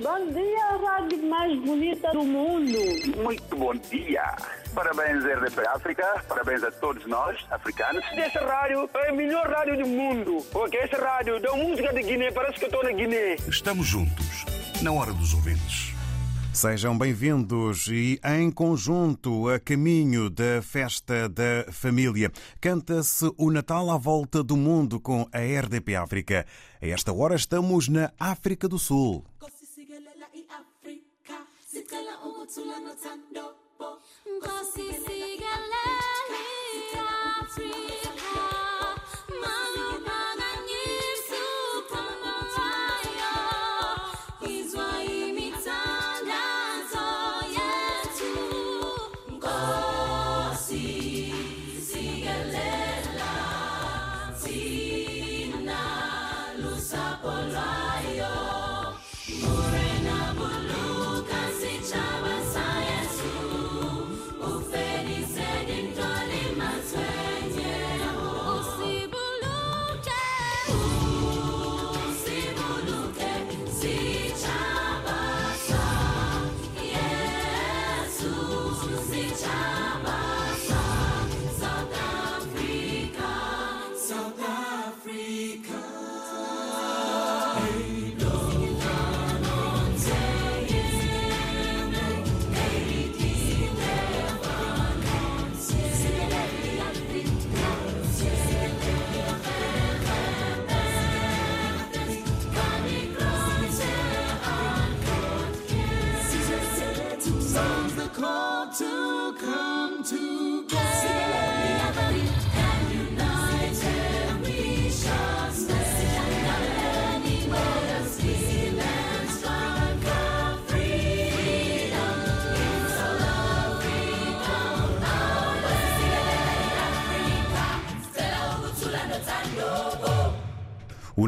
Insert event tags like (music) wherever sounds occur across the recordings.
Bom dia, rádio mais bonita do mundo. Muito bom dia. Parabéns, RDP África. Parabéns a todos nós, africanos. Essa rádio é a melhor rádio do mundo. Porque essa rádio dá música de Guiné, parece que eu estou na Guiné. Estamos juntos, na hora dos ouvintes. Sejam bem-vindos e em conjunto a caminho da festa da família. Canta-se o Natal à volta do mundo com a RDP África. A esta hora estamos na África do Sul. sikala ukuthula nothando bo ngosisikele afrika.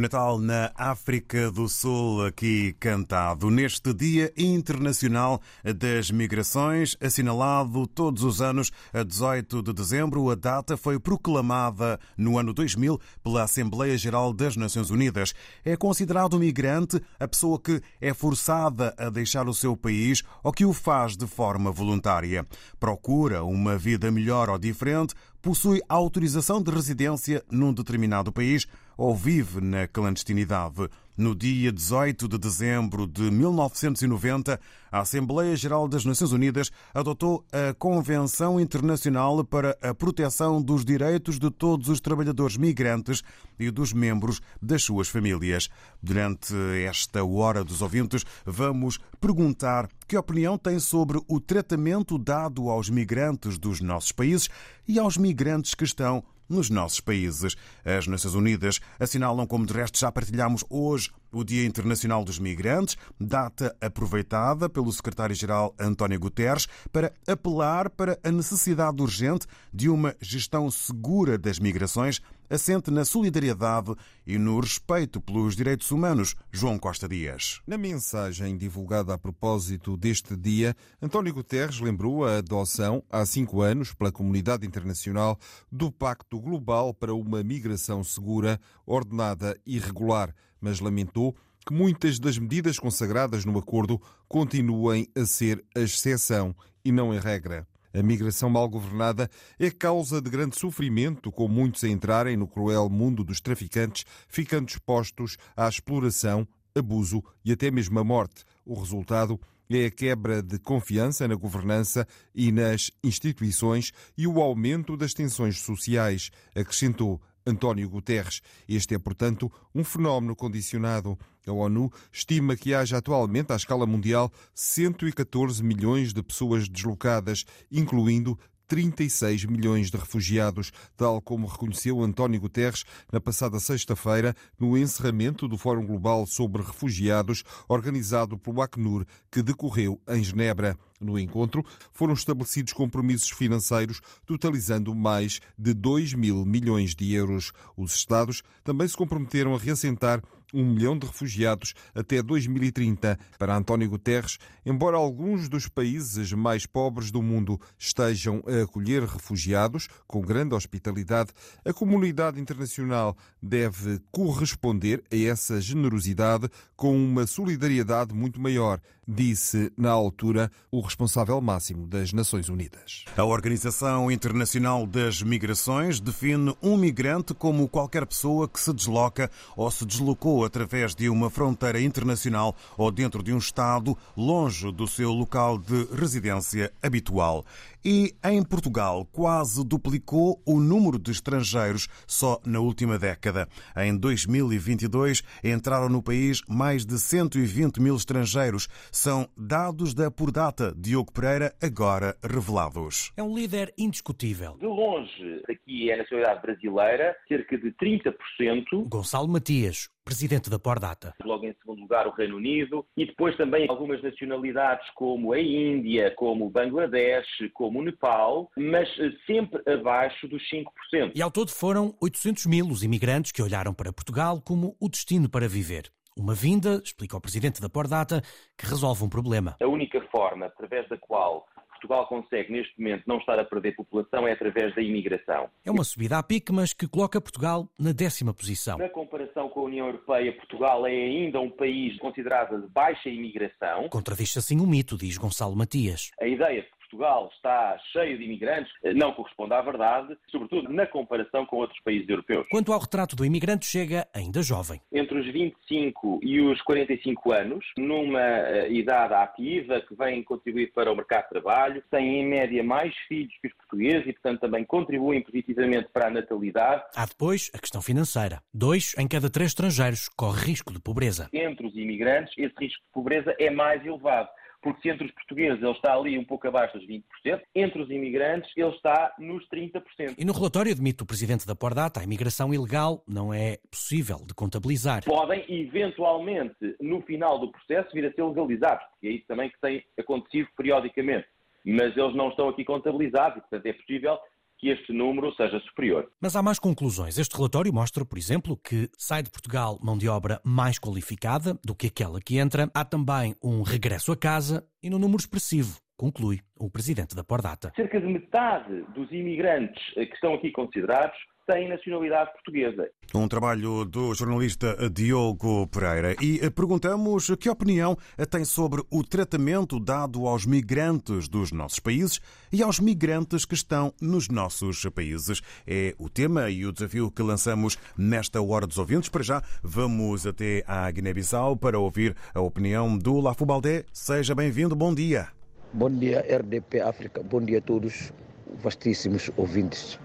Natal na África do Sul, aqui cantado neste Dia Internacional das Migrações, assinalado todos os anos a 18 de dezembro. A data foi proclamada no ano 2000 pela Assembleia Geral das Nações Unidas. É considerado migrante a pessoa que é forçada a deixar o seu país ou que o faz de forma voluntária. Procura uma vida melhor ou diferente, possui autorização de residência num determinado país ou vive na clandestinidade. No dia 18 de dezembro de 1990, a Assembleia Geral das Nações Unidas adotou a Convenção Internacional para a Proteção dos Direitos de Todos os Trabalhadores Migrantes e dos membros das suas famílias. Durante esta Hora dos Ouvintes, vamos perguntar que opinião tem sobre o tratamento dado aos migrantes dos nossos países e aos migrantes que estão nos nossos países. As Nações Unidas assinalam, como de resto já partilhamos hoje, o Dia Internacional dos Migrantes, data aproveitada pelo secretário-geral António Guterres para apelar para a necessidade urgente de uma gestão segura das migrações, assente na solidariedade e no respeito pelos direitos humanos. João Costa Dias. Na mensagem divulgada a propósito deste dia, António Guterres lembrou a adoção há cinco anos pela comunidade internacional do Pacto Global para uma migração segura, ordenada e regular mas lamentou que muitas das medidas consagradas no acordo continuem a ser a exceção e não a regra. A migração mal governada é causa de grande sofrimento, com muitos a entrarem no cruel mundo dos traficantes, ficando expostos à exploração, abuso e até mesmo à morte. O resultado é a quebra de confiança na governança e nas instituições e o aumento das tensões sociais, acrescentou António Guterres. Este é, portanto, um fenómeno condicionado. A ONU estima que haja atualmente, à escala mundial, 114 milhões de pessoas deslocadas, incluindo 36 milhões de refugiados, tal como reconheceu António Guterres na passada sexta-feira no encerramento do Fórum Global sobre Refugiados, organizado pelo Acnur, que decorreu em Genebra. No encontro, foram estabelecidos compromissos financeiros totalizando mais de 2 mil milhões de euros. Os Estados também se comprometeram a reassentar um milhão de refugiados até 2030. Para António Guterres, embora alguns dos países mais pobres do mundo estejam a acolher refugiados com grande hospitalidade, a comunidade internacional deve corresponder a essa generosidade com uma solidariedade muito maior, disse na altura o responsável máximo das Nações Unidas. A Organização Internacional das Migrações define um migrante como qualquer pessoa que se desloca ou se deslocou através de uma fronteira internacional ou dentro de um Estado longe do seu local de residência habitual. E em Portugal quase duplicou o número de estrangeiros só na última década. Em 2022 entraram no país mais de 120 mil estrangeiros. São dados da Pordata Diogo Pereira, agora revelados. É um líder indiscutível. De longe, aqui é a nacionalidade brasileira, cerca de 30%. Gonçalo Matias, presidente da Pordata. Logo em segundo lugar, o Reino Unido e depois também algumas nacionalidades como a Índia, como o Bangladesh, como o Nepal, mas eh, sempre abaixo dos 5%. E ao todo foram 800 mil os imigrantes que olharam para Portugal como o destino para viver. Uma vinda, explica o presidente da Pordata, que resolve um problema. A única forma através da qual Portugal consegue, neste momento, não estar a perder população é através da imigração. É uma subida a pique, mas que coloca Portugal na décima posição. Na comparação com a União Europeia, Portugal é ainda um país considerado de baixa imigração. Contradiz assim o um mito, diz Gonçalo Matias. A ideia de Portugal está cheio de imigrantes não corresponde à verdade, sobretudo na comparação com outros países europeus. Quanto ao retrato do imigrante, chega ainda jovem. Entre os 25 e os 45 anos, numa uh, idade ativa, que vem contribuir para o mercado de trabalho, têm em média mais filhos que os portugueses e, portanto, também contribuem positivamente para a natalidade. Há depois a questão financeira. Dois em cada três estrangeiros corre risco de pobreza. Entre os imigrantes, esse risco de pobreza é mais elevado porque se entre os portugueses ele está ali um pouco abaixo dos 20%, entre os imigrantes ele está nos 30%. E no relatório admite o presidente da Pordata, a imigração ilegal não é possível de contabilizar. Podem, eventualmente, no final do processo, vir a ser legalizados, porque é isso também que tem acontecido periodicamente. Mas eles não estão aqui contabilizados e, portanto, é possível que este número seja superior. Mas há mais conclusões. Este relatório mostra, por exemplo, que sai de Portugal mão de obra mais qualificada do que aquela que entra. Há também um regresso a casa e no número expressivo conclui o presidente da Pordata. Cerca de metade dos imigrantes que estão aqui considerados têm nacionalidade portuguesa. Um trabalho do jornalista Diogo Pereira. E perguntamos que opinião tem sobre o tratamento dado aos migrantes dos nossos países e aos migrantes que estão nos nossos países. É o tema e o desafio que lançamos nesta Hora dos Ouvintes. Para já, vamos até à Guiné-Bissau para ouvir a opinião do Lafo Baldé. Seja bem-vindo, bom dia. Bom dia, RDP África. Bom dia a todos, vastíssimos ouvintes.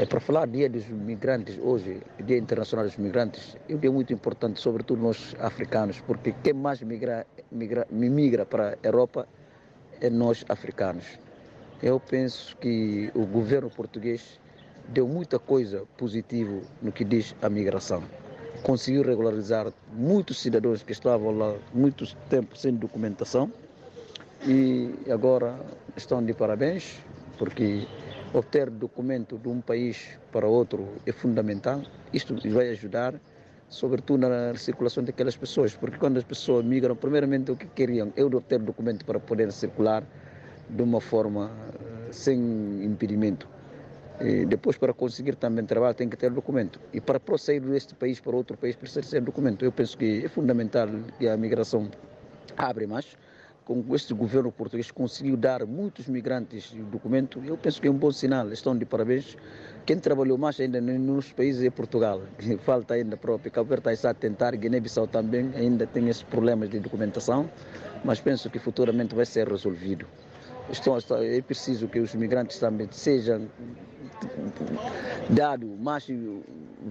É para falar dia dos migrantes hoje, Dia Internacional dos Migrantes, é um dia muito importante, sobretudo nós africanos, porque quem mais migra, migra, migra para a Europa é nós africanos. Eu penso que o governo português deu muita coisa positiva no que diz a migração. Conseguiu regularizar muitos cidadãos que estavam lá muito tempo sem documentação e agora estão de parabéns porque obter documento de um país para outro é fundamental. Isto vai ajudar, sobretudo na circulação daquelas pessoas, porque quando as pessoas migram, primeiramente o que queriam é obter documento para poder circular de uma forma sem impedimento. E depois, para conseguir também trabalho, tem que ter documento. E para prosseguir deste país para outro país, precisa ter documento. Eu penso que é fundamental que a migração abre mais com este governo português conseguiu dar muitos migrantes o documento, eu penso que é um bom sinal. Estão de parabéns. Quem trabalhou mais ainda nos países é Portugal. (laughs) Falta ainda próprio. Cabo Verde está a tentar, Guiné-Bissau também ainda tem esses problemas de documentação, mas penso que futuramente vai ser resolvido. Estão, é preciso que os migrantes também sejam dado mais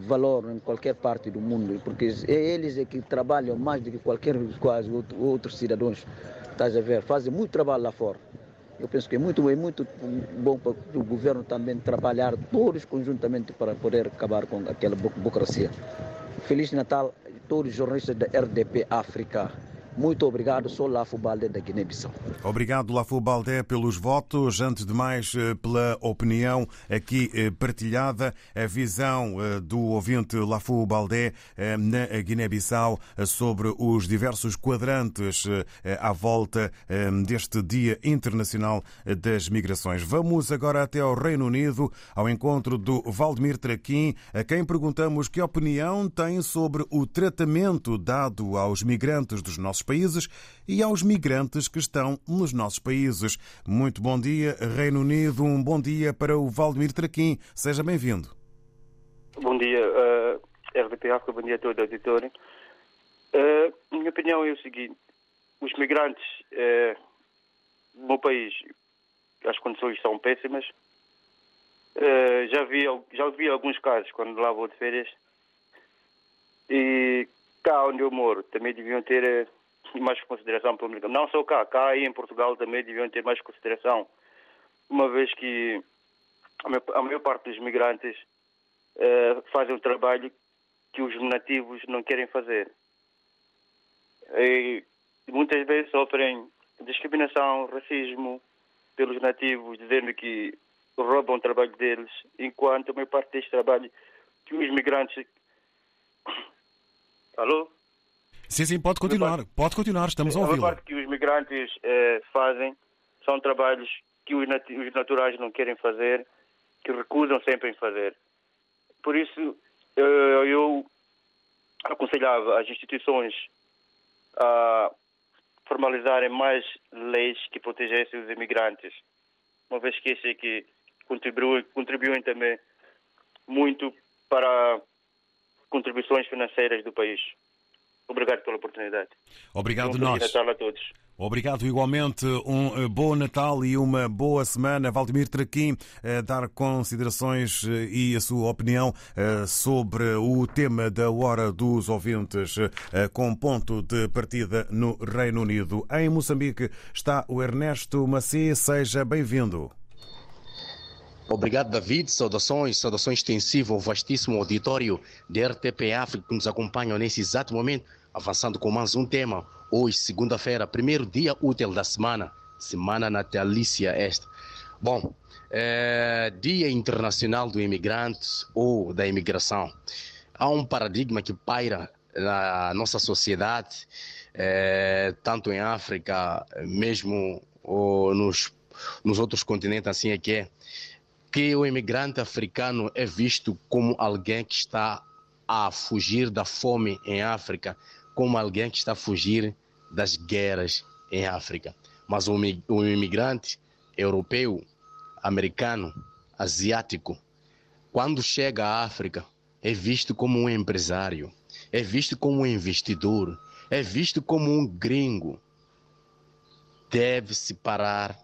valor em qualquer parte do mundo, porque é eles é que trabalham mais do que qualquer quase outros cidadãos estás a ver, fazem muito trabalho lá fora. Eu penso que é muito, é muito bom para o governo também trabalhar todos conjuntamente para poder acabar com aquela burocracia. Feliz Natal a todos os jornalistas da RDP África. Muito obrigado, sou Lafo Baldé da Guiné-Bissau. Obrigado, Lafo Baldé, pelos votos. Antes de mais, eh, pela opinião aqui eh, partilhada, a visão eh, do ouvinte Lafo Baldé na Guiné-Bissau sobre os diversos quadrantes à volta deste Dia Internacional das Migrações. Vamos agora até ao Reino Unido, ao encontro do Valdemir Traquim, a quem perguntamos que opinião tem sobre o tratamento dado aos migrantes dos nossos países e aos migrantes que estão nos nossos países. Muito bom dia, Reino Unido. Um bom dia para o Valdemir Traquim. Seja bem-vindo. Bom dia, uh, RDP África. Bom dia a todo o auditório. Uh, minha opinião é o seguinte: os migrantes uh, no meu país, as condições são péssimas. Uh, já vi já vi alguns casos quando lá vou de férias e cá onde eu moro também deviam ter mais consideração pública. Não só cá, cá e em Portugal também deviam ter mais consideração, uma vez que a maior parte dos migrantes uh, fazem um trabalho que os nativos não querem fazer. E muitas vezes sofrem discriminação, racismo pelos nativos, dizendo que roubam o trabalho deles, enquanto a maior parte deste trabalho que os migrantes. (coughs) Alô? Sim, sim, pode continuar. Pode continuar, estamos a ouvi-lo. A parte que os migrantes eh, fazem são trabalhos que os, nat os naturais não querem fazer, que recusam sempre em fazer. Por isso, eh, eu aconselhava as instituições a formalizarem mais leis que protegessem os imigrantes, uma vez que esse que contribuem, contribuem também muito para contribuições financeiras do país. Obrigado pela oportunidade. Obrigado um nós. Natal a todos. Obrigado igualmente. Um eh, bom Natal e uma boa semana. Valdemir Traquim, a dar considerações eh, e a sua opinião eh, sobre o tema da Hora dos Ouvintes, com ponto de partida no Reino Unido. Em Moçambique está o Ernesto Macê. Seja bem-vindo. Obrigado, David. Saudações, saudações extensivas ao vastíssimo auditório da RTP África que nos acompanham nesse exato momento Avançando com mais um tema, hoje, segunda-feira, primeiro dia útil da semana, semana natalícia esta. Bom, é, Dia Internacional do Imigrante ou da Imigração. Há um paradigma que paira na nossa sociedade, é, tanto em África, mesmo nos, nos outros continentes, assim é que é, que o imigrante africano é visto como alguém que está a fugir da fome em África, como alguém que está a fugir das guerras em África. Mas o, o imigrante europeu, americano, asiático, quando chega à África, é visto como um empresário, é visto como um investidor, é visto como um gringo. Deve-se parar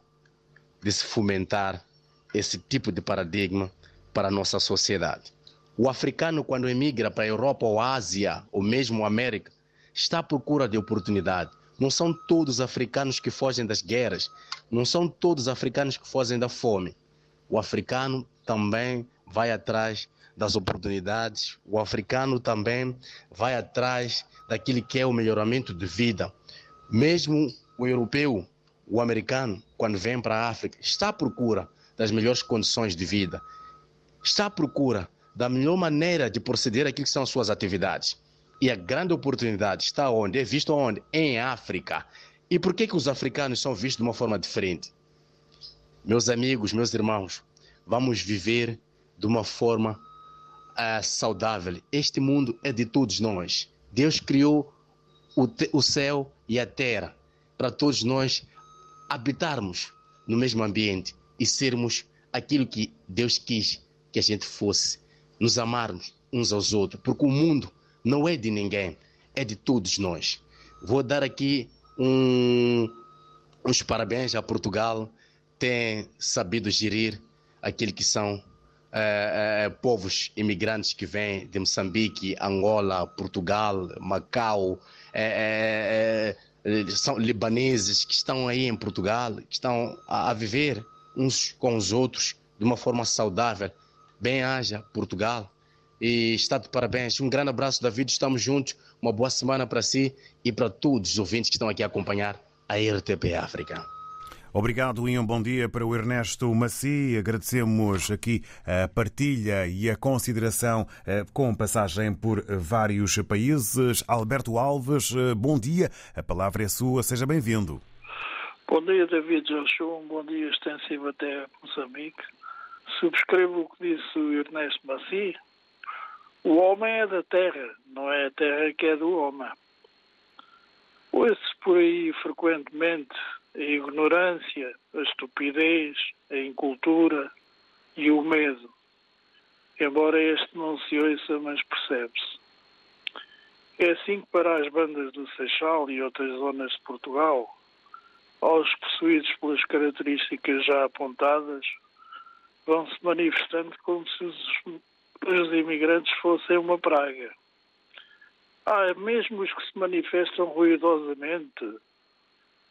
de se fomentar esse tipo de paradigma para a nossa sociedade. O africano, quando emigra para a Europa ou Ásia, ou mesmo América, está à procura de oportunidade. Não são todos africanos que fogem das guerras, não são todos africanos que fogem da fome. O africano também vai atrás das oportunidades, o africano também vai atrás daquilo que é o melhoramento de vida. Mesmo o europeu, o americano, quando vem para a África, está à procura das melhores condições de vida, está à procura da melhor maneira de proceder aquilo que são as suas atividades. E a grande oportunidade está onde? É visto onde? Em África. E por que, que os africanos são vistos de uma forma diferente? Meus amigos, meus irmãos, vamos viver de uma forma uh, saudável. Este mundo é de todos nós. Deus criou o, o céu e a terra para todos nós habitarmos no mesmo ambiente e sermos aquilo que Deus quis que a gente fosse, nos amarmos uns aos outros, porque o mundo não é de ninguém, é de todos nós. Vou dar aqui um, uns parabéns a Portugal, tem sabido gerir aquilo que são é, é, povos imigrantes que vêm de Moçambique, Angola, Portugal, Macau, é, são libaneses que estão aí em Portugal, que estão a, a viver uns com os outros de uma forma saudável. Bem-haja, Portugal. E está de parabéns. Um grande abraço, David. Estamos juntos. Uma boa semana para si e para todos os ouvintes que estão aqui a acompanhar a RTP África. Obrigado e um bom dia para o Ernesto Maci. Agradecemos aqui a partilha e a consideração eh, com passagem por vários países. Alberto Alves, eh, bom dia. A palavra é sua, seja bem-vindo. Bom dia, David Joshua. Um bom dia extensivo até Moçambique. Subscrevo o que disse o Ernesto Maci. O homem é da terra, não é a terra que é do homem. Ouve-se por aí frequentemente a ignorância, a estupidez, a incultura e o medo. Embora este não se ouça, mas percebe-se. É assim que para as bandas do Seixal e outras zonas de Portugal, aos possuídos pelas características já apontadas, vão-se manifestando como se os, os imigrantes fossem uma praga. Há mesmo os que se manifestam ruidosamente,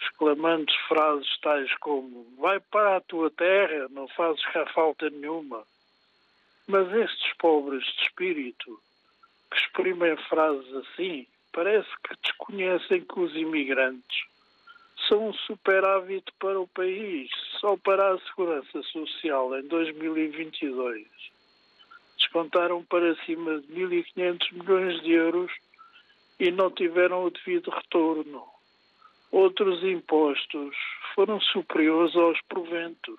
exclamando frases tais como vai para a tua terra, não fazes cá falta nenhuma. Mas estes pobres de espírito que exprimem frases assim, parece que desconhecem que os imigrantes são um superávit para o país, só para a segurança social em 2022. Descontaram para cima de 1.500 milhões de euros e não tiveram o devido retorno outros impostos foram superiores aos proventos.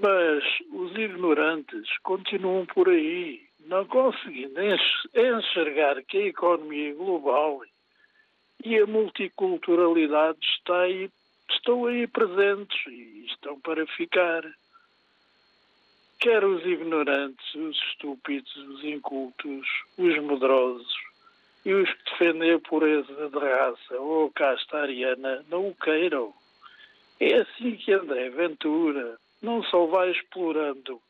Mas os ignorantes continuam por aí, não conseguindo enxergar que a economia global e a multiculturalidade está aí, estão aí presentes e estão para ficar. Quer os ignorantes, os estúpidos, os incultos, os medrosos, e os que defendem a pureza de raça ou a casta ariana não o queiram. É assim que André Ventura não só vai explorando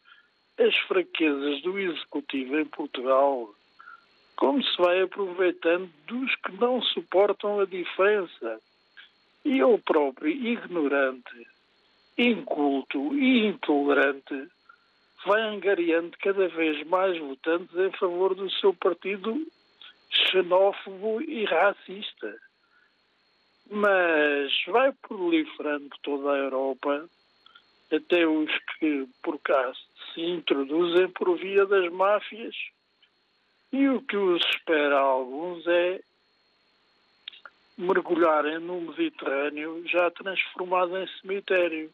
as fraquezas do executivo em Portugal, como se vai aproveitando dos que não suportam a diferença. E ele próprio, ignorante, inculto e intolerante, vai angariando cada vez mais votantes em favor do seu partido xenófobo e racista. Mas vai proliferando toda a Europa, até os que por cá se introduzem por via das máfias, e o que os espera a alguns é mergulharem no Mediterrâneo já transformado em cemitério.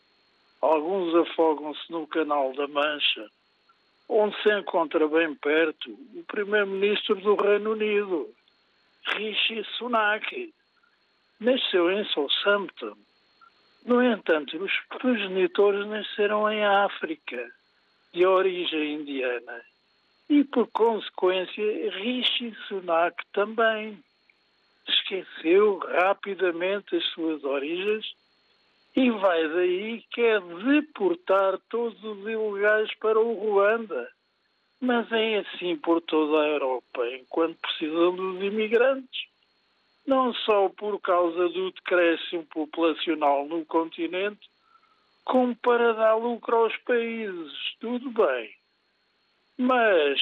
Alguns afogam-se no Canal da Mancha onde se encontra bem perto o primeiro-ministro do Reino Unido, Rishi Sunak. Nasceu em Southampton. No entanto, os progenitores nasceram em África, de origem indiana. E, por consequência, Rishi Sunak também esqueceu rapidamente as suas origens e vai daí que é deportar todos os ilegais para o Ruanda. Mas é assim por toda a Europa, enquanto precisam dos imigrantes. Não só por causa do decréscimo populacional no continente, como para dar lucro aos países. Tudo bem. Mas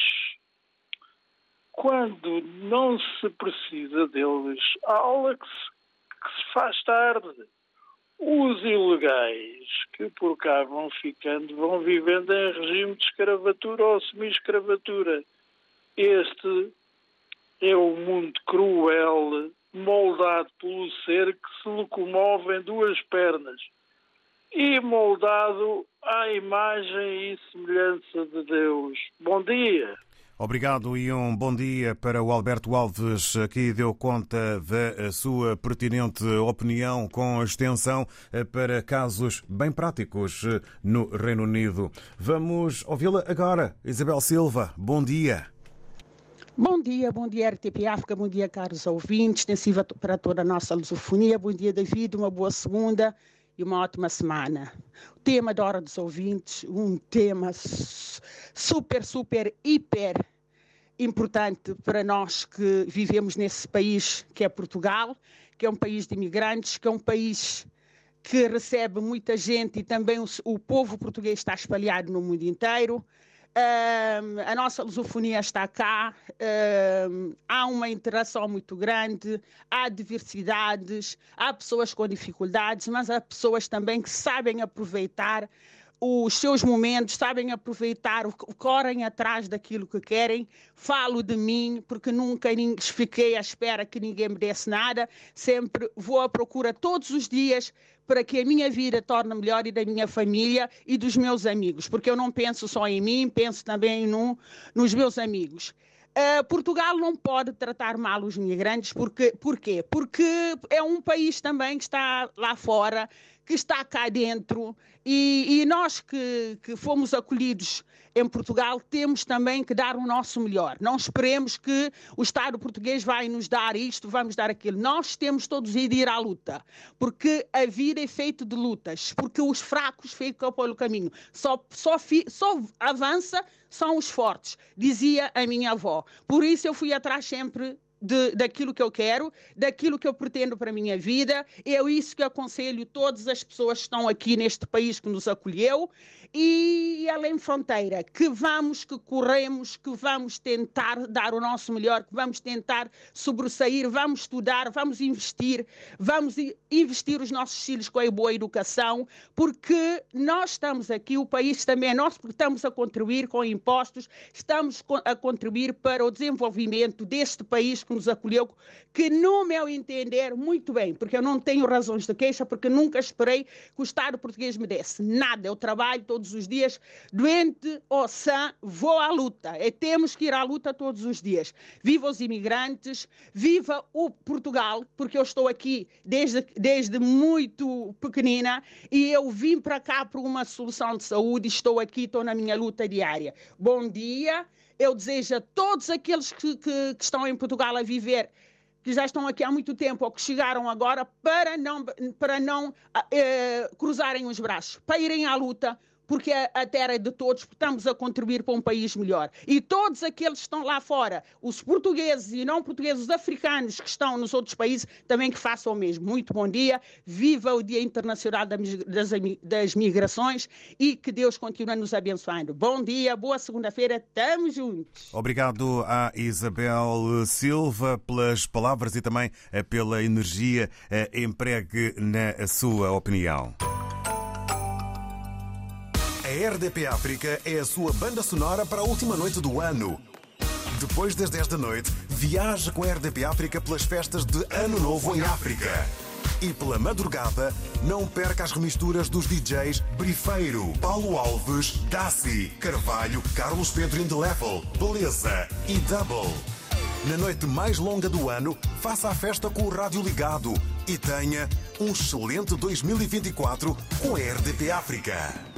quando não se precisa deles, há aula que se, que se faz tarde. Os ilegais que por cá vão ficando vão vivendo em regime de escravatura ou semi-escravatura. Este é o mundo cruel, moldado pelo ser que se locomove em duas pernas e moldado à imagem e semelhança de Deus. Bom dia. Obrigado e um bom dia para o Alberto Alves, que deu conta da sua pertinente opinião com extensão para casos bem práticos no Reino Unido. Vamos ouvi-la agora. Isabel Silva, bom dia. Bom dia, bom dia RTP África, bom dia caros ouvintes, extensiva para toda a nossa lusofonia, bom dia David, uma boa segunda uma ótima semana. O tema da Hora dos Ouvintes, um tema super, super, hiper importante para nós que vivemos nesse país que é Portugal, que é um país de imigrantes, que é um país que recebe muita gente e também o, o povo português está espalhado no mundo inteiro. A nossa lusofonia está cá, há uma interação muito grande, há diversidades, há pessoas com dificuldades, mas há pessoas também que sabem aproveitar os seus momentos, sabem aproveitar, correm atrás daquilo que querem. Falo de mim, porque nunca fiquei à espera que ninguém me desse nada. Sempre vou à procura todos os dias para que a minha vida torne melhor e da minha família e dos meus amigos, porque eu não penso só em mim, penso também no, nos meus amigos. Uh, Portugal não pode tratar mal os migrantes, porque, porquê? Porque é um país também que está lá fora, que está cá dentro e, e nós que, que fomos acolhidos em Portugal temos também que dar o nosso melhor. Não esperemos que o Estado português vai nos dar isto, vamos dar aquilo. Nós temos todos de ir à luta, porque a vida é feita de lutas, porque os fracos ficam pelo caminho. Só, só, só avança são os fortes, dizia a minha avó. Por isso eu fui atrás sempre de, daquilo que eu quero, daquilo que eu pretendo para a minha vida. É isso que aconselho todas as pessoas que estão aqui neste país que nos acolheu e além fronteira, que vamos, que corremos, que vamos tentar dar o nosso melhor, que vamos tentar sobressair, vamos estudar, vamos investir, vamos investir os nossos filhos com a boa educação, porque nós estamos aqui, o país também é nosso, porque estamos a contribuir com impostos, estamos a contribuir para o desenvolvimento deste país que nos acolheu, que no meu entender, muito bem, porque eu não tenho razões de queixa, porque nunca esperei que o Estado português me desse nada, eu trabalho todo todos os dias, doente ou sã, vou à luta. E temos que ir à luta todos os dias. Viva os imigrantes, viva o Portugal, porque eu estou aqui desde, desde muito pequenina e eu vim para cá por uma solução de saúde, estou aqui, estou na minha luta diária. Bom dia, eu desejo a todos aqueles que, que, que estão em Portugal a viver que já estão aqui há muito tempo ou que chegaram agora para não, para não eh, cruzarem os braços, para irem à luta, porque a, terra é de todos, estamos a contribuir para um país melhor. E todos aqueles que estão lá fora, os portugueses e não portugueses, os africanos que estão nos outros países, também que façam o mesmo. Muito bom dia, viva o Dia Internacional das, Migrações e que Deus continue nos abençoando. Bom dia, boa segunda-feira, estamos juntos. Obrigado à Isabel Silva pelas palavras e também eh, pela energia eh, empregue na sua opinião. RDP África é a sua banda sonora para a última noite do ano. Depois das 10 da noite, viaje com a RDP África pelas festas de Ano Novo em África. E pela madrugada, não perca as remisturas dos DJs Brifeiro, Paulo Alves, Daci, Carvalho, Carlos Pedro Indelefel, Beleza e Double. Na noite mais longa do ano, faça a festa com o rádio ligado e tenha um excelente 2024 com a RDP África.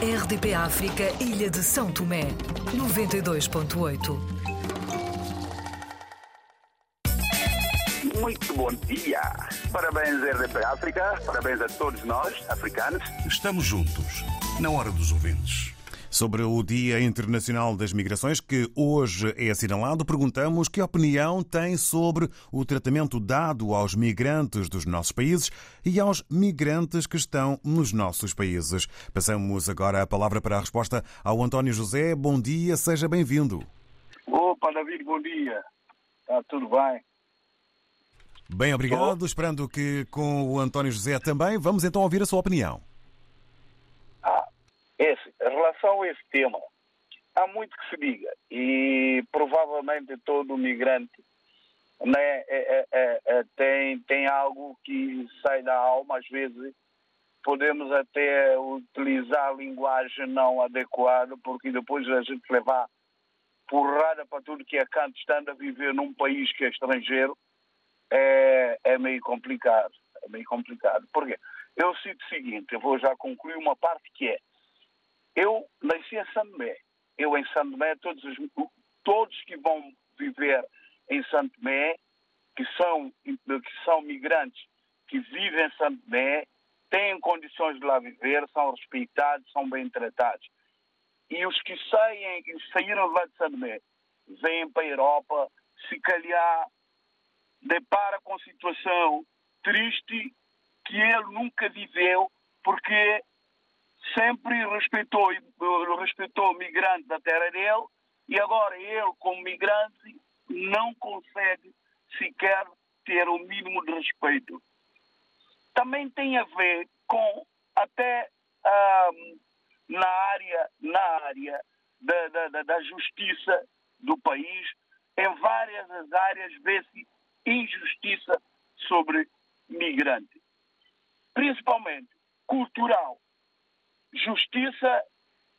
RDP África, Ilha de São Tomé, 92.8. Muito bom dia. Parabéns, RDP África. Parabéns a todos nós, africanos. Estamos juntos, na hora dos ouvintes. Sobre o Dia Internacional das Migrações, que hoje é assinalado, perguntamos que opinião tem sobre o tratamento dado aos migrantes dos nossos países e aos migrantes que estão nos nossos países. Passamos agora a palavra para a resposta ao António José. Bom dia, seja bem-vindo. Opa, David, bom dia. Está tudo bem? Bem, obrigado. Esperando que com o António José também. Vamos então ouvir a sua opinião. Esse, em relação a esse tema, há muito que se diga e provavelmente todo migrante né, é, é, é, é, tem, tem algo que sai da alma, às vezes podemos até utilizar a linguagem não adequada, porque depois a gente levar porrada para tudo que é canto, estando a viver num país que é estrangeiro, é, é meio complicado. É meio complicado. Por quê? Eu cito o seguinte, eu vou já concluir uma parte que é eu nasci em Sandomé. Eu em Sandomé, todos, os, todos que vão viver em Sandomé, que são, que são migrantes, que vivem em Sandomé, têm condições de lá viver, são respeitados, são bem tratados. E os que saem, saíram lá de Sandomé, vêm para a Europa, se calhar depara com situação triste que ele nunca viveu, porque sempre respeitou, respeitou o migrante da terra dele e agora ele, como migrante, não consegue sequer ter o mínimo de respeito. Também tem a ver com até um, na área, na área da, da, da justiça do país, em várias áreas vê-se injustiça sobre migrante. Principalmente cultural. Justiça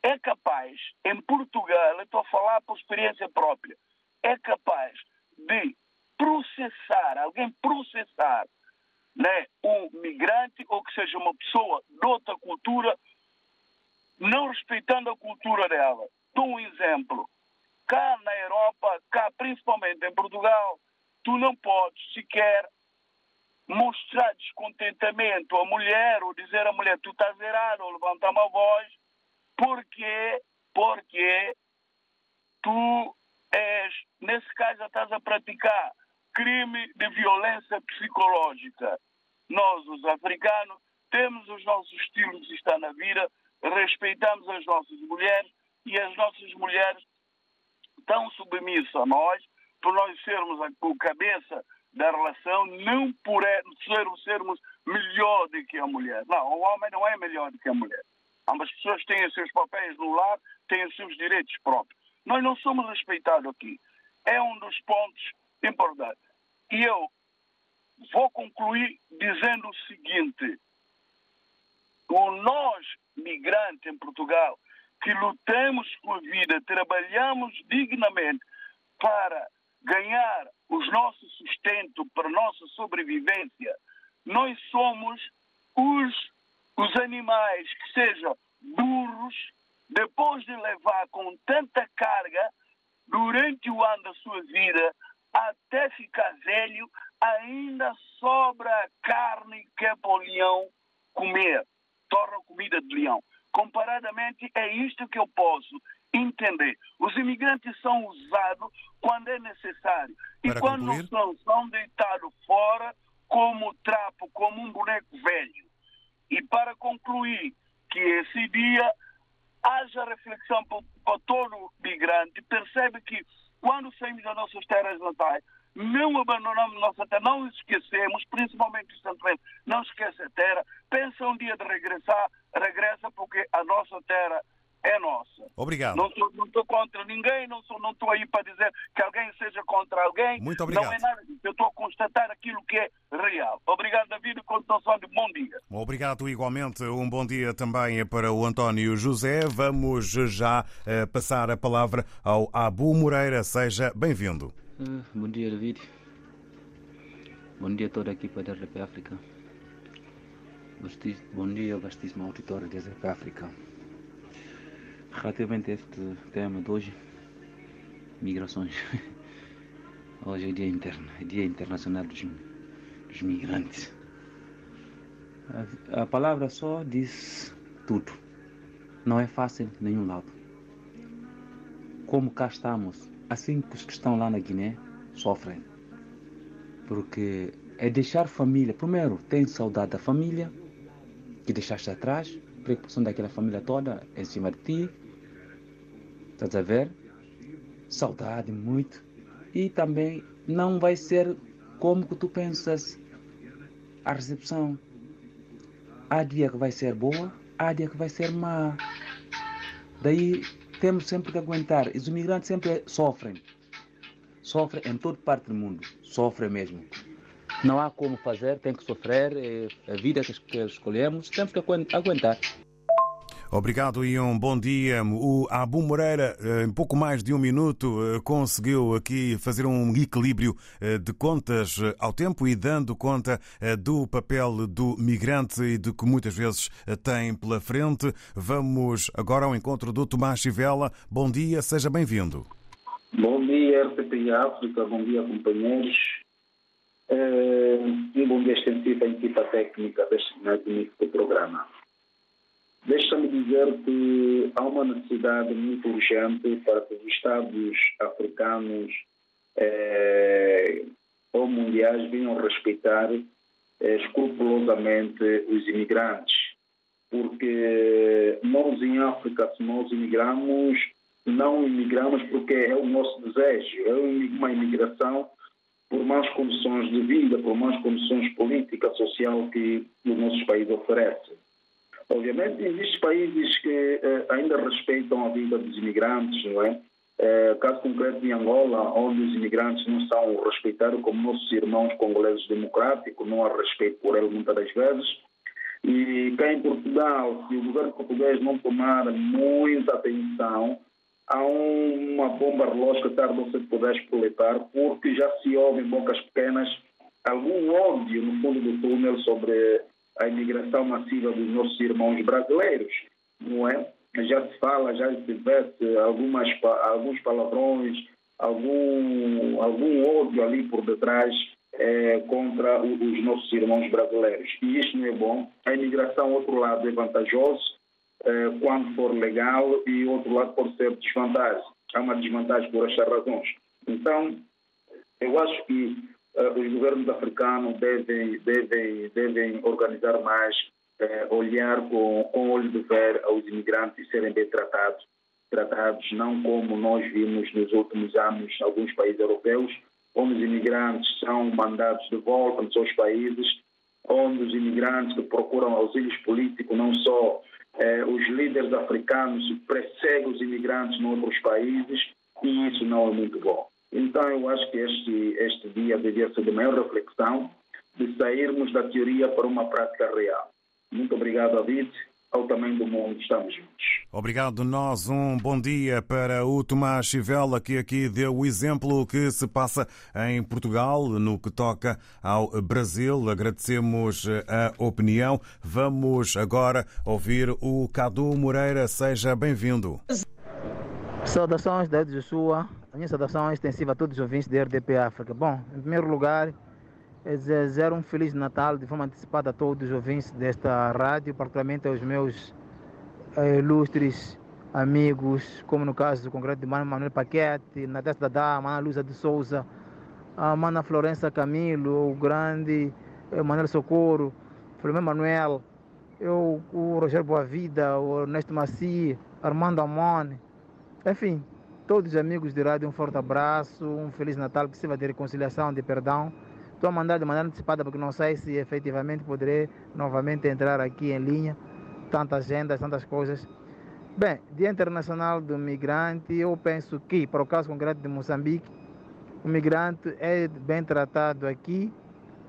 é capaz, em Portugal, estou a falar por experiência própria, é capaz de processar, alguém processar né, um migrante ou que seja uma pessoa de outra cultura, não respeitando a cultura dela. Dou um exemplo. Cá na Europa, cá principalmente em Portugal, tu não podes sequer mostrar descontentamento à mulher ou dizer à mulher tu estás errado ou levantar uma voz porque porque tu és nesse caso estás a praticar crime de violência psicológica. Nós os africanos temos os nossos estilos de estar na vida respeitamos as nossas mulheres e as nossas mulheres estão submissas a nós por nós sermos o cabeça da relação, não por é, ser, sermos melhor do que a mulher. Não, o homem não é melhor do que a mulher. Ambas pessoas têm os seus papéis no lar, têm os seus direitos próprios. Nós não somos respeitados aqui. É um dos pontos importantes. E eu vou concluir dizendo o seguinte: o nós, migrantes em Portugal, que lutamos com a vida, trabalhamos dignamente para ganhar os nossos sustento para a nossa sobrevivência, nós somos os, os animais que sejam burros, depois de levar com tanta carga, durante o ano da sua vida, até ficar velho, ainda sobra carne que é para o leão comer, torna comida de leão. Comparadamente, é isto que eu posso entender. Os imigrantes são usados quando é necessário. E Para quando concluir? não são, são deitados fora como trapo, como um boneco velho. E para concluir, que esse dia haja reflexão para, todo migrante, percebe que quando saímos das nossas terras natais, não abandonamos nossa terra, não esquecemos, principalmente os santomenses, não esquece a terra, pensa um dia de regressar, regressa porque a nossa terra é nossa. Obrigado. Não estou não contra ninguém, não estou não estou aí para dizer que alguém seja contra alguém. Muito obrigado. Não é nada disso. Eu estou a constatar aquilo que é real. Obrigado, David, e continuação de bom dia. Obrigado igualmente. Um bom dia também para o António José. Vamos já eh, passar a palavra ao Abu Moreira. Seja bem-vindo. Ah, bom dia, David. Bom dia a toda a equipa da RDP África. Bom dia, vastíssimo auditório da RDP África. Relativamente a este tema de hoje, migrações. (laughs) Hoje é dia interno, é dia internacional dos, dos migrantes. A, a palavra só diz tudo. Não é fácil nenhum lado. Como cá estamos, assim que os que estão lá na Guiné sofrem. Porque é deixar família. Primeiro, tem saudade da família que deixaste atrás, preocupação daquela família toda em cima de ti. Estás a ver? Saudade muito. E também não vai ser como que tu pensas a recepção. Há dia que vai ser boa, há dia que vai ser má. Daí temos sempre que aguentar. Os imigrantes sempre sofrem. Sofrem em toda parte do mundo. Sofrem mesmo. Não há como fazer, tem que sofrer. É a vida que, escolhemos, temos que aguent- aguentar. Obrigado e um bom dia. O Abu Moreira, eh, em pouco mais de um minuto, eh, conseguiu aqui fazer um equilíbrio eh, de contas ao tempo e dando conta do papel do migrante e de que muitas vezes tem pela frente. Vamos agora ao encontro do Tomás Chivela. Bom dia, seja bem-vindo. Bom dia, RTP África, bom dia, companheiros. E bom dia extensivo à equipa técnica deste magnífico programa. Deixa-me dizer que há uma necessidade muito urgente para que os Estados africanos eh, ou mundiais venham respeitar eh, escrupulosamente os imigrantes. Porque nós em África, se nós imigramos, não imigramos porque é o nosso desejo, é uma imigração por más condições de vida, por más condições políticas, social que os nossos países oferecem. Obviamente, existem países que eh, ainda respeitam a vida dos imigrantes, não é? Eh, caso concreto em Angola, onde os imigrantes não são respeitados como nossos irmãos congoleses democráticos, não há respeito por eles muitas das vezes. E cá em Portugal, se o governo português não tomar muita atenção, há uma bomba relógio que tarde ou cedo poderá espoletar, porque já se ouve em bocas pequenas algum ódio no fundo do túnel sobre a imigração massiva dos nossos irmãos brasileiros, não é? Já se fala, já se vê algumas, alguns palavrões, algum, algum ódio ali por detrás é, contra os nossos irmãos brasileiros. E isto não é bom. A imigração, outro lado, é vantajoso, eh, quando for legal e outro lado pode ser desvantagem. Há uma desvantagem por estas razões. Então, eu acho que os governos africanos devem, devem, devem organizar mais, uh, olhar com, com olho de ver aos imigrantes serem bem tratados, tratados não como nós vimos nos últimos anos em alguns países europeus, onde os imigrantes são mandados de volta nos seus países, onde os imigrantes que procuram auxílios políticos não só eh, os líderes africanos perseguem os imigrantes em outros países e isso não é muito bom. Então, eu acho que este, este dia devia ser de maior reflexão, de sairmos da teoria para uma prática real. Muito obrigado, David ao tamanho do mundo. Estamos juntos. Obrigado. Nós um bom dia para o Tomás Chivela, que aqui deu o exemplo que se passa em Portugal no que toca ao Brasil. Agradecemos a opinião. Vamos agora ouvir o Cadu Moreira. Seja bem-vindo. Saudações da Joshua. A minha saudação é extensiva a todos os ouvintes da RDP África. Bom, em primeiro lugar, desejar um Feliz Natal de forma antecipada a todos os ouvintes desta rádio, particularmente aos meus eh, ilustres amigos, como no caso do concreto de Mano Manuel Paquete, Nadesta Dadá, Mana Luza de Souza, a Mana Florença Camilo, o grande eh, Manuel Socorro, Flamengo Manuel, eu, o Rogério Boavida, o Ernesto Maci, Armando Amon, enfim, todos os amigos de rádio, um forte abraço, um Feliz Natal, que sirva de reconciliação, de perdão Estou a mandar de maneira antecipada porque não sei se efetivamente poderei novamente entrar aqui em linha. Tantas agendas, tantas coisas. Bem, Dia Internacional do Migrante, eu penso que, para o caso concreto de Moçambique, o migrante é bem tratado aqui,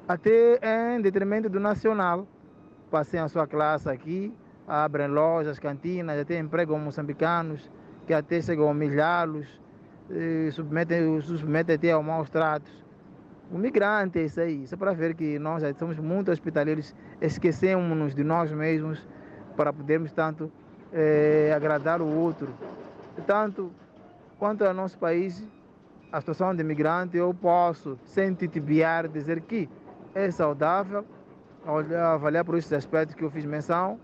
até em detrimento do nacional. Passei a sua classe aqui, abrem lojas, cantinas, até empregam moçambicanos, que até chegam a humilhá-los, submetem, submetem a maus tratos o migrante é isso aí. É para ver que nós somos muito hospitaleiros, esquecemos-nos de nós mesmos para podermos tanto é, agradar o outro. Tanto quanto ao nosso país, a situação de migrante, eu posso, sem titubear, dizer que é saudável, avaliar por esses aspectos que eu fiz menção.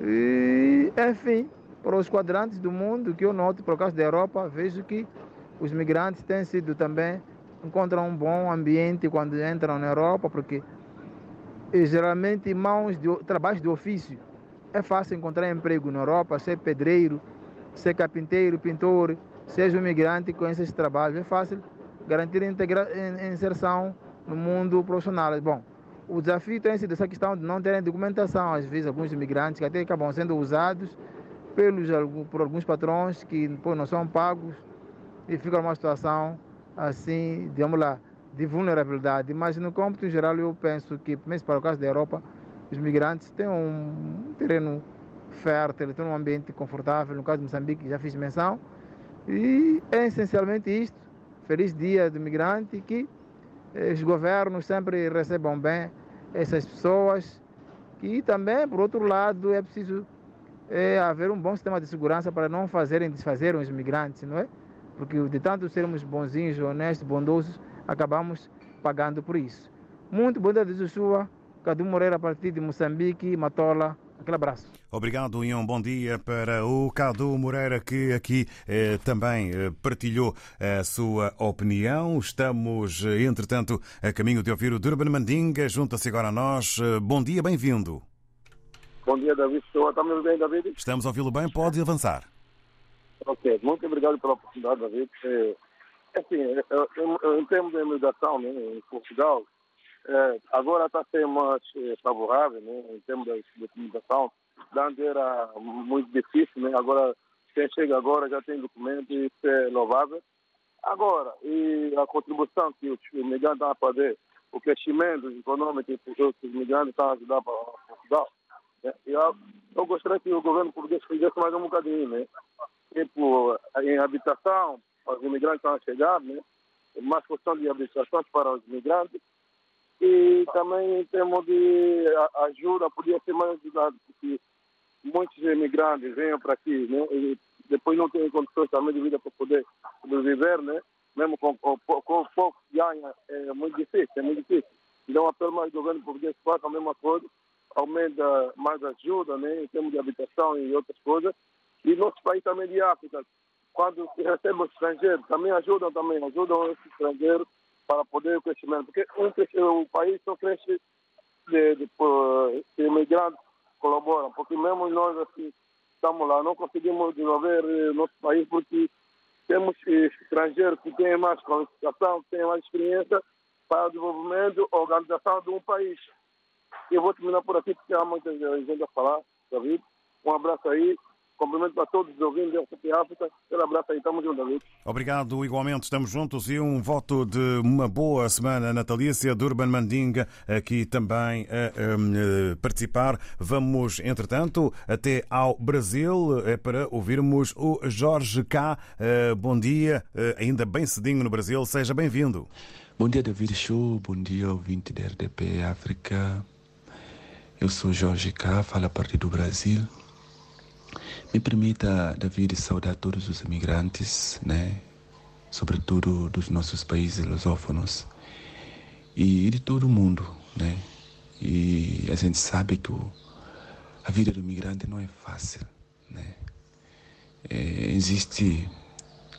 E, enfim, para os quadrantes do mundo que eu noto, por causa da Europa, vejo que os migrantes têm sido também encontram um bom ambiente quando entram na Europa, porque geralmente mãos de trabalhos de ofício. É fácil encontrar emprego na Europa, ser pedreiro, ser carpinteiro, pintor, seja um imigrante com esses trabalhos. É fácil garantir integra inserção no mundo profissional. Bom, o desafio tem sido essa questão de não terem documentação. Às vezes, alguns imigrantes que até acabam sendo usados pelos, por alguns patrões que depois não são pagos e fica uma situação assim, digamos lá, de vulnerabilidade. Mas no cômputo geral eu penso que, mesmo para o caso da Europa, os migrantes têm um terreno fértil, têm um ambiente confortável. No caso de Moçambique já fiz menção. E é essencialmente isto. Feliz dia do migrante que os governos sempre recebam bem essas pessoas. E também, por outro lado, é preciso é, haver um bom sistema de segurança para não fazerem desfazer os migrantes, não é? porque de tanto sermos bonzinhos, honestos, bondosos, acabamos pagando por isso. Muito bom dia de Joshua, Cadu Moreira, a partir de Moçambique, Matola, Aquele abraço. Obrigado e um bom dia para o Cadu Moreira, que aqui eh, também eh, partilhou a sua opinião. Estamos, entretanto, a caminho de ouvir o Durban Mandinga. Junta-se agora a nós. Eh, bom dia, bem-vindo. Bom dia, David. Estou a me bem, David? Estamos a ouvi-lo bem, pode avançar. Ok, muito obrigado pela oportunidade, David. É, assim, em termos de imigração né, em Portugal, é, agora está ser mais é, favorável né, em termos de, de comunicação. Antes era muito difícil, né? agora quem chega agora já tem documento e isso é louvável. Agora, e a contribuição que os imigrantes estão a fazer, o crescimento econômico que os imigrantes estão a ajudar para Portugal? Eu, eu gostaria que o governo português fizesse mais um bocadinho, né? Tipo, em habitação, os imigrantes estão a chegar, né? Mais questão de habitações para os imigrantes e também em termos de ajuda, podia ser mais ajudado, porque muitos imigrantes vêm para aqui, né? E depois não têm condições também de vida para poder sobreviver, né? Mesmo com, com, com pouco que ganha, é muito difícil, é muito difícil. Então, apelo mais do governo português faça a mesma coisa, aumenta mais ajuda, né? Em termos de habitação e outras coisas. E nosso país também de África, quando (laughs) recebem estrangeiros, também ajudam, também ajudam esses estrangeiros para poder o crescimento. Porque um, o país só cresce de, de, de imigrantes colaboram, porque mesmo nós assim, estamos lá, não conseguimos desenvolver o nosso país porque temos estrangeiros que têm mais qualificação, que têm mais experiência para o desenvolvimento organização de um país. Eu vou terminar por aqui porque há muita gente a falar, David. Um abraço aí Cumprimento para todos os ouvintes da RTP África. Um abraço aí, estamos juntos, David. Obrigado, igualmente, estamos juntos e um voto de uma boa semana natalícia de Urban Mandinga aqui também a, a participar. Vamos, entretanto, até ao Brasil é para ouvirmos o Jorge K. Eh, bom dia, eh, ainda bem cedinho no Brasil, seja bem-vindo. Bom dia, David Show. Bom dia, ouvinte da RDP África. Eu sou Jorge K, falo a partir do Brasil. Me permita, David, saudar todos os imigrantes, né? sobretudo dos nossos países lusófonos e de todo o mundo. Né? E a gente sabe que o, a vida do imigrante não é fácil. Né? É, Existem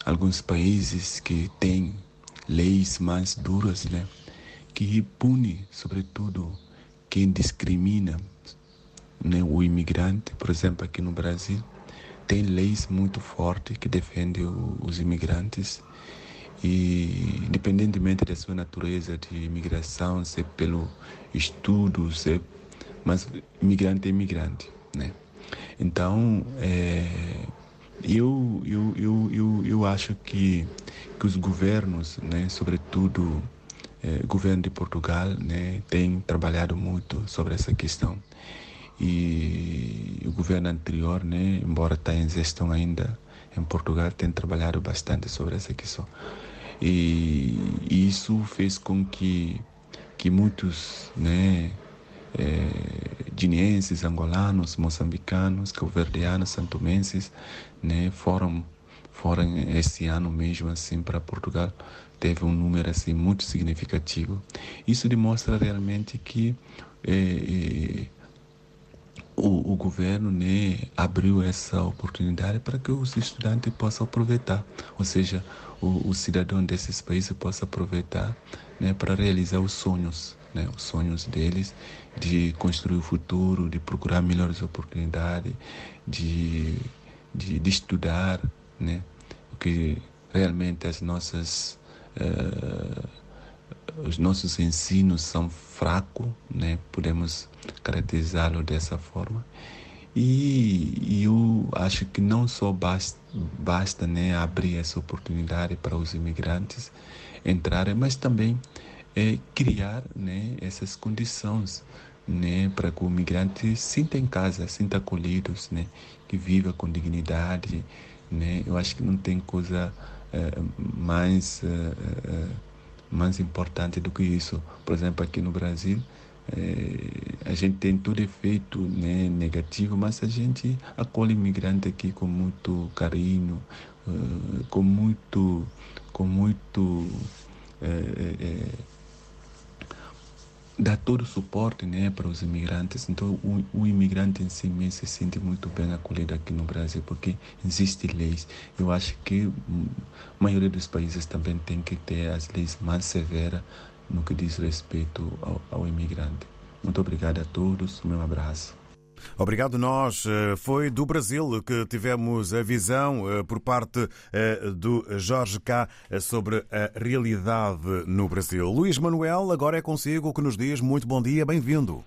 alguns países que têm leis mais duras, né? que punem, sobretudo, quem discrimina né, o imigrante, por exemplo, aqui no Brasil, tem leis muito fortes que defendem os imigrantes e independentemente da sua natureza de imigração, se é pelo estudo, se é, mas imigrante é imigrante, né? Então, é, eu, eu, eu, eu, eu acho que, que os governos, né, sobretudo o governo de Portugal, né, tem trabalhado muito sobre essa questão e o governo anterior, né, embora está em gestão ainda em Portugal, tem trabalhado bastante sobre essa questão. E, e isso fez com que, que muitos né, é, guineenses, angolanos, moçambicanos, calverdianos, santomenses né, foram, foram esse ano mesmo assim para Portugal teve um número assim muito significativo. Isso demonstra realmente que é, é, o, o governo né, abriu essa oportunidade para que os estudantes possam aproveitar, ou seja, o, o cidadão desses países possa aproveitar né, para realizar os sonhos, né, os sonhos deles de construir o futuro, de procurar melhores oportunidades, de, de, de estudar, né, porque realmente as nossas uh, os nossos ensinos são fracos, né? podemos caracterizá-lo dessa forma. E, eu acho que não só basta, basta né, abrir essa oportunidade para os imigrantes entrarem, mas também é, criar né, essas condições né, para que o imigrante sinta em casa, sinta acolhidos, né, que viva com dignidade. Né? Eu acho que não tem coisa mais. É, é, mais importante do que isso. Por exemplo, aqui no Brasil, a gente tem todo efeito né, negativo, mas a gente acolhe imigrante aqui com muito carinho, com muito, com muito, é, é, dá todo o suporte né, para os imigrantes. Então, o, o imigrante em si mesmo se sente muito bem acolhido aqui no Brasil, porque existem leis. Eu acho que hum, a maioria dos países também tem que ter as leis mais severas no que diz respeito ao, ao imigrante. Muito obrigado a todos, um abraço. Obrigado nós. Eh, foi do Brasil que tivemos a visão eh, por parte eh, do Jorge K sobre a realidade no Brasil. Luís Manuel, agora é consigo que nos diz muito bom dia, bem-vindo.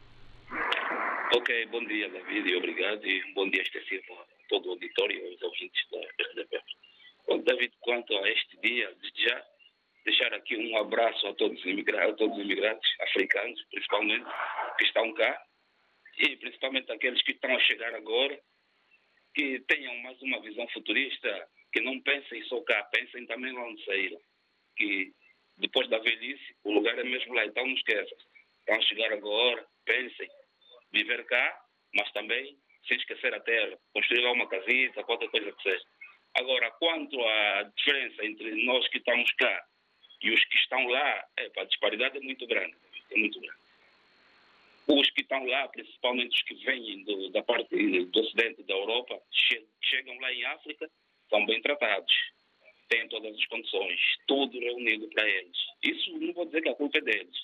Ok, bom dia David e obrigado e bom dia extensivo a todo o auditório e aos ouvintes da RDP. Bom, David, quanto a este dia, desde já deixar aqui um abraço a todos os imigrantes, a todos os imigrantes africanos, principalmente, que estão cá e principalmente aqueles que estão a chegar agora, que tenham mais uma visão futurista, que não pensem só cá, pensem também lá onde saíram. Que depois da velhice, o lugar é mesmo lá, então não esqueçam. Estão a chegar agora, pensem, viver cá, mas também sem esquecer a terra, construir lá uma casita, qualquer coisa que seja. Agora, quanto à diferença entre nós que estamos cá e os que estão lá, é, a disparidade é muito grande, é muito grande. Os que estão lá, principalmente os que vêm do, da parte do ocidente da Europa, che chegam lá em África, são bem tratados, têm todas as condições, tudo reunido para eles. Isso não vou dizer que a culpa é deles.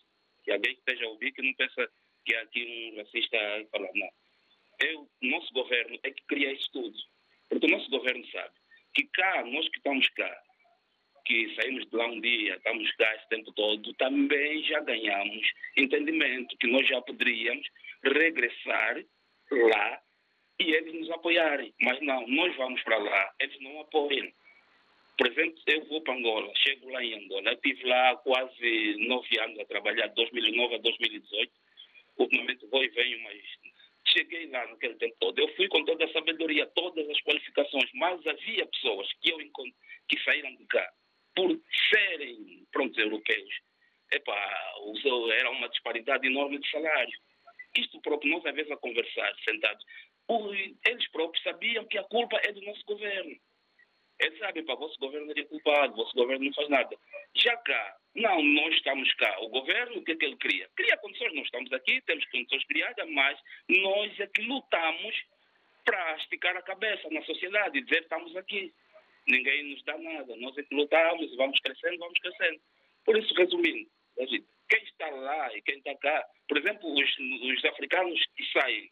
Que alguém que esteja a ouvir que não pensa que há aqui um racista a falar, não. Eu, nosso governo é que cria isso tudo. Porque o nosso governo sabe que cá, nós que estamos cá, que saímos de lá um dia, estamos cá esse tempo todo, também já ganhamos entendimento que nós já poderíamos regressar lá e eles nos apoiarem. Mas não, nós vamos para lá, eles não apoiam. Por exemplo, eu vou para Angola, chego lá em Angola, eu estive lá quase nove anos a trabalhar, de 2009 a 2018. Ultimamente vou e venho, mas cheguei lá naquele tempo todo. Eu fui com toda a sabedoria, todas as qualificações, mas havia pessoas que eu que saíram de cá por serem, pronto, europeus, epá, era uma disparidade enorme de salário. Isto próprio, nós às vezes a conversar, sentados, eles próprios sabiam que a culpa é do nosso governo. Eles sabem, para o vosso governo é culpado, o vosso governo não faz nada. Já cá, não, nós estamos cá. O governo, o que é que ele cria? Cria condições, nós estamos aqui, temos condições criadas, mas nós é que lutamos para esticar a cabeça na sociedade e dizer estamos aqui ninguém nos dá nada. Nós é que lutamos, vamos crescendo, vamos crescendo. Por isso, resumindo, quem está lá e quem está cá, por exemplo, os, os africanos que saem,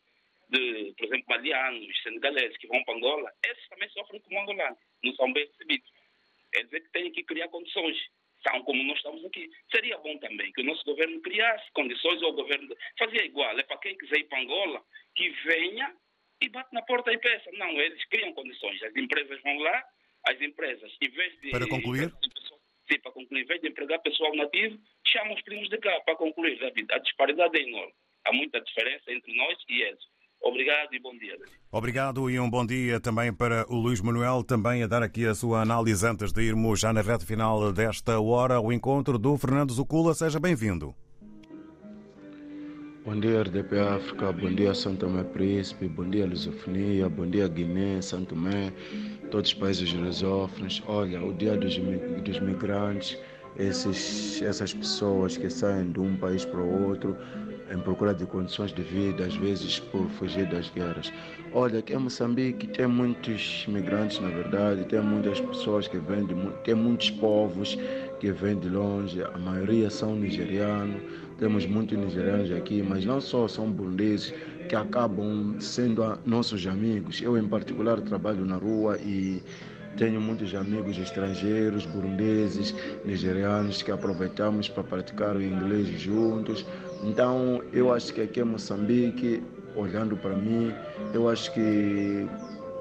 de, por exemplo, malianos, senegaleses que vão para Angola, esses também sofrem como angolanos, não são bem recebidos. É dizer que tem que criar condições, são como nós estamos aqui. Seria bom também que o nosso governo criasse condições ao governo. Fazia igual, é para quem quiser ir para Angola, que venha e bate na porta e peça. Não, eles criam condições. As empresas vão lá, as empresas, em vez de. Para concluir? Sim, para concluir, em vez de empregar pessoal nativo, chamam os primos de cá. Para concluir, David, a disparidade é enorme. Há muita diferença entre nós e eles. Obrigado e bom dia. David. Obrigado e um bom dia também para o Luís Manuel, também a dar aqui a sua análise antes de irmos já na reta final desta hora ao encontro do Fernando Zucula. Seja bem-vindo. Bom dia, RDP África, bom dia, São Tomé Príncipe, bom dia, Lusofonia, bom dia, Guiné, São Tomé, todos os países lusófonos. Olha, o dia dos, dos migrantes, esses, essas pessoas que saem de um país para o outro em procura de condições de vida, às vezes por fugir das guerras. Olha, aqui em Moçambique tem muitos migrantes, na verdade, tem muitas pessoas que vêm de, tem muitos povos que vêm de longe, a maioria são nigerianos, temos muitos nigerianos aqui, mas não só são burundeses que acabam sendo nossos amigos. Eu, em particular, trabalho na rua e tenho muitos amigos estrangeiros, burundeses, nigerianos, que aproveitamos para praticar o inglês juntos. Então, eu acho que aqui em Moçambique, olhando para mim, eu acho que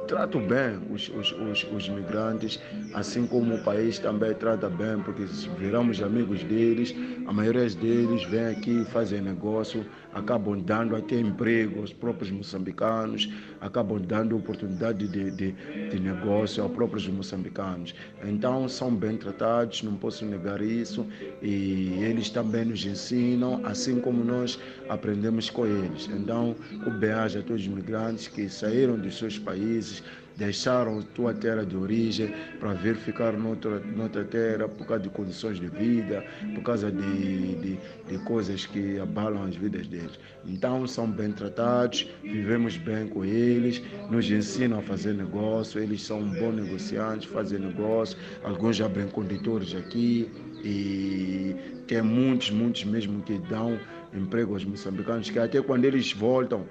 trato bem os, os, os, os, migrantes, assim como o país também trata bem, porque viramos amigos deles, a maioria deles vem aqui, fazem negócio, acabam dando até emprego aos próprios moçambicanos, acabam dando oportunidade de, de, de negócio aos próprios moçambicanos. Então são bem tratados, não posso negar isso, e eles também nos ensinam, assim como nós aprendemos com eles. Então, o bem a todos os migrantes que saíram dos seus países deixaram a tua terra de origem para vir ficar noutra, noutra terra por causa de condições de vida, por causa de, de, de coisas que abalam as vidas deles. Então são bem tratados, vivemos bem com eles, nos ensinam a fazer negócio, eles são bons negociantes, fazem negócio, alguns abrem condutores aqui e tem muitos, muitos mesmo que dão emprego aos moçambicanos, que até quando eles voltam,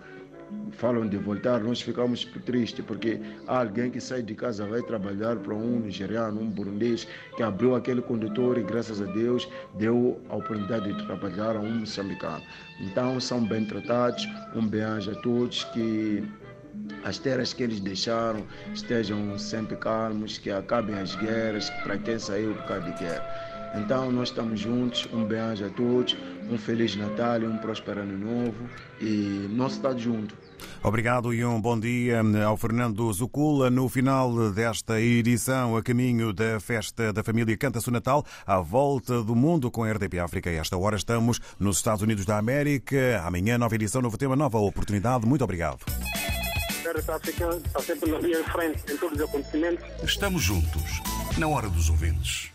falam de voltar, nós ficamos tristes, porque há alguém que sai de casa, vai trabalhar para um nigeriano, um burundês, que abriu aquele condutor e, graças a Deus, deu a oportunidade de trabalhar a um moçambicano. Então, são bem tratados, um beijo a todos, que as terras que eles deixaram estejam sempre calmos, que acabem as guerras, para quem saiu por causa de guerra. Então nós estamos juntos, um beijo a todos, um Feliz Natal um próspero Ano Novo e nós estamos juntos. Obrigado e um bom dia ao Fernando Zucula. No final desta edição, a caminho da festa da família Canta-se o Natal, à volta do mundo com a RDP África. Esta hora estamos nos Estados Unidos da América. Amanhã, nova edição, novo tema, nova oportunidade. Muito obrigado. África está sempre na frente em todos os acontecimentos. Estamos juntos, na hora dos ouvintes.